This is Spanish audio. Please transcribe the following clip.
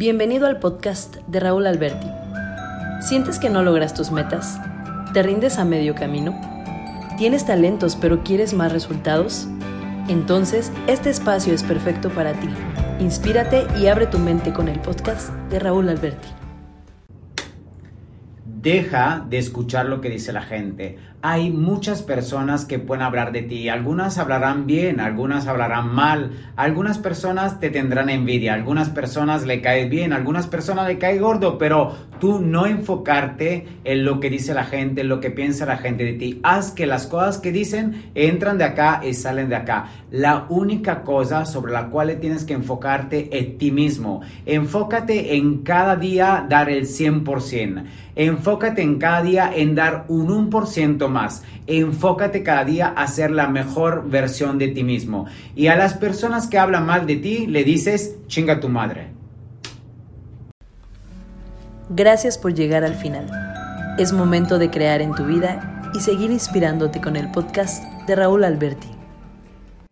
Bienvenido al podcast de Raúl Alberti. ¿Sientes que no logras tus metas? ¿Te rindes a medio camino? ¿Tienes talentos pero quieres más resultados? Entonces, este espacio es perfecto para ti. Inspírate y abre tu mente con el podcast de Raúl Alberti. Deja de escuchar lo que dice la gente hay muchas personas que pueden hablar de ti. Algunas hablarán bien, algunas hablarán mal. Algunas personas te tendrán envidia, algunas personas le caes bien, algunas personas le caes gordo, pero tú no enfocarte en lo que dice la gente, en lo que piensa la gente de ti. Haz que las cosas que dicen entran de acá y salen de acá. La única cosa sobre la cual tienes que enfocarte es ti mismo. Enfócate en cada día dar el 100%. Enfócate en cada día en dar un 1% más. Enfócate cada día a ser la mejor versión de ti mismo. Y a las personas que hablan mal de ti, le dices, chinga tu madre. Gracias por llegar al final. Es momento de crear en tu vida y seguir inspirándote con el podcast de Raúl Alberti.